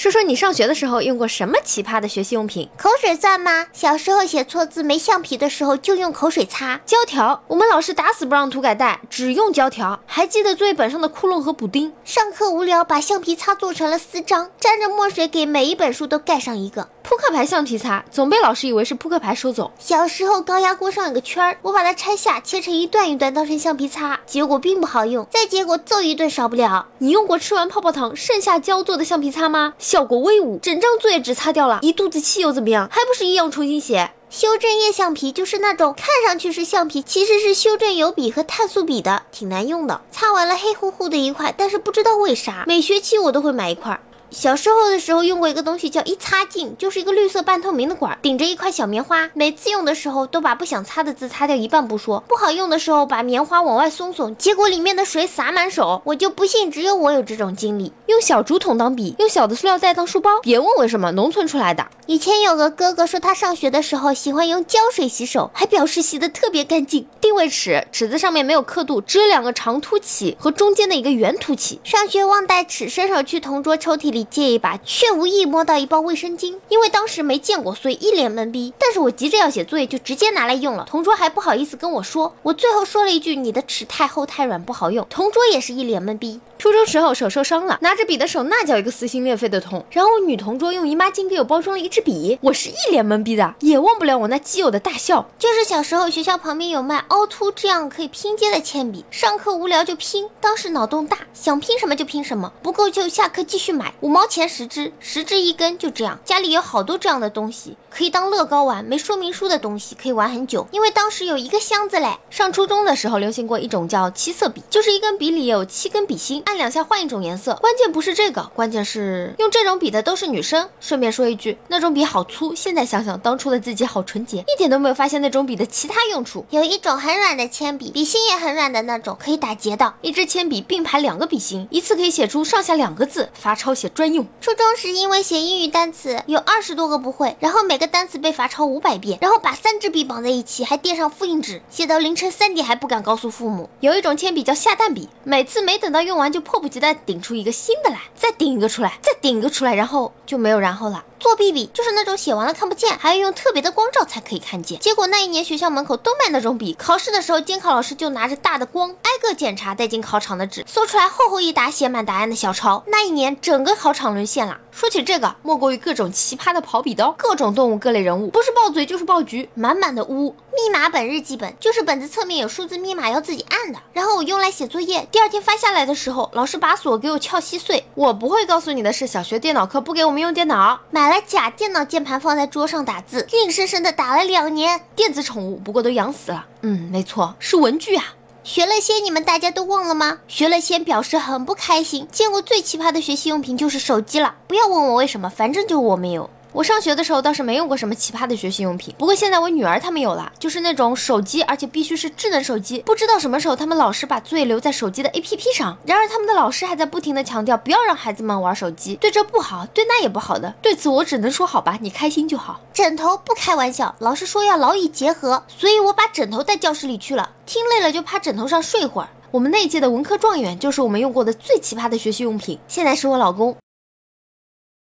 说说你上学的时候用过什么奇葩的学习用品？口水算吗？小时候写错字没橡皮的时候就用口水擦。胶条，我们老师打死不让涂改带，只用胶条。还记得作业本上的窟窿和补丁。上课无聊，把橡皮擦做成了四张，沾着墨水给每一本书都盖上一个。扑克牌橡皮擦总被老师以为是扑克牌收走。小时候高压锅上有个圈儿，我把它拆下，切成一段一段当成橡皮擦，结果并不好用。再结果揍一顿少不了。你用过吃完泡泡糖剩下胶做的橡皮擦吗？效果威武，整张作业纸擦掉了，一肚子气又怎么样？还不是一样重新写。修正液橡皮就是那种看上去是橡皮，其实是修正油笔和碳素笔的，挺难用的。擦完了黑乎乎的一块，但是不知道为啥，每学期我都会买一块。小时候的时候用过一个东西叫一擦镜，就是一个绿色半透明的管，顶着一块小棉花。每次用的时候都把不想擦的字擦掉一半不说，不好用的时候把棉花往外松松，结果里面的水洒满手。我就不信只有我有这种经历。用小竹筒当笔，用小的塑料袋当书包，别问为什么，农村出来的。以前有个哥哥说他上学的时候喜欢用胶水洗手，还表示洗的特别干净。定位尺，尺子上面没有刻度，只有两个长凸起和中间的一个圆凸起。上学忘带尺，伸手去同桌抽屉里借一把。却无意摸到一包卫生巾，因为当时没见过，所以一脸懵逼。但是我急着要写作业，就直接拿来用了。同桌还不好意思跟我说，我最后说了一句：“你的尺太厚太软，不好用。”同桌也是一脸懵逼。初中时候手受伤了，拿着笔的手那叫一个撕心裂肺的痛。然后女同桌用姨妈巾给我包装了一支笔，我是一脸懵逼的，也忘不了我那基友的大笑。就是小时候学校旁边有卖凹凸这样可以拼接的铅笔，上课无聊就拼。当时脑洞大，想拼什么就拼什么，不够就下课继续买，毛钱十支，十支一根，就这样。家里有好多这样的东西。可以当乐高玩，没说明书的东西可以玩很久，因为当时有一个箱子嘞。上初中的时候流行过一种叫七色笔，就是一根笔里有七根笔芯，按两下换一种颜色。关键不是这个，关键是用这种笔的都是女生。顺便说一句，那种笔好粗，现在想想当初的自己好纯洁，一点都没有发现那种笔的其他用处。有一种很软的铅笔，笔芯也很软的那种，可以打结的。一支铅笔并排两个笔芯，一次可以写出上下两个字，罚抄写专用。初中时因为写英语单词有二十多个不会，然后每个单词被罚抄。五百遍，然后把三支笔绑在一起，还垫上复印纸，写到凌晨三点还不敢告诉父母。有一种铅笔叫下蛋笔，每次没等到用完就迫不及待顶出一个新的来，再顶一个出来，再顶一个出来，然后就没有然后了。作弊笔就是那种写完了看不见，还要用特别的光照才可以看见。结果那一年学校门口都卖那种笔，考试的时候监考老师就拿着大的光挨个检查带进考场的纸，搜出来厚厚一沓写满答案的小抄。那一年整个考考场沦陷了。说起这个，莫过于各种奇葩的跑笔刀，各种动物、各类人物，不是爆嘴就是爆菊，满满的污。密码本、日记本，就是本子侧面有数字密码要自己按的。然后我用来写作业，第二天发下来的时候，老师把锁给我撬稀碎。我不会告诉你的是，小学电脑课不给我们用电脑，买了假电脑键盘放在桌上打字，硬生生的打了两年。电子宠物不过都养死了。嗯，没错，是文具啊。学了先，你们大家都忘了吗？学了先表示很不开心。见过最奇葩的学习用品就是手机了。不要问我为什么，反正就我没有。我上学的时候倒是没用过什么奇葩的学习用品，不过现在我女儿他们有了，就是那种手机，而且必须是智能手机。不知道什么时候他们老师把作业留在手机的 APP 上，然而他们的老师还在不停的强调不要让孩子们玩手机，对这不好，对那也不好的。对此我只能说好吧，你开心就好。枕头不开玩笑，老师说要劳逸结合，所以我把枕头带教室里去了，听累了就趴枕头上睡会儿。我们那一届的文科状元就是我们用过的最奇葩的学习用品，现在是我老公。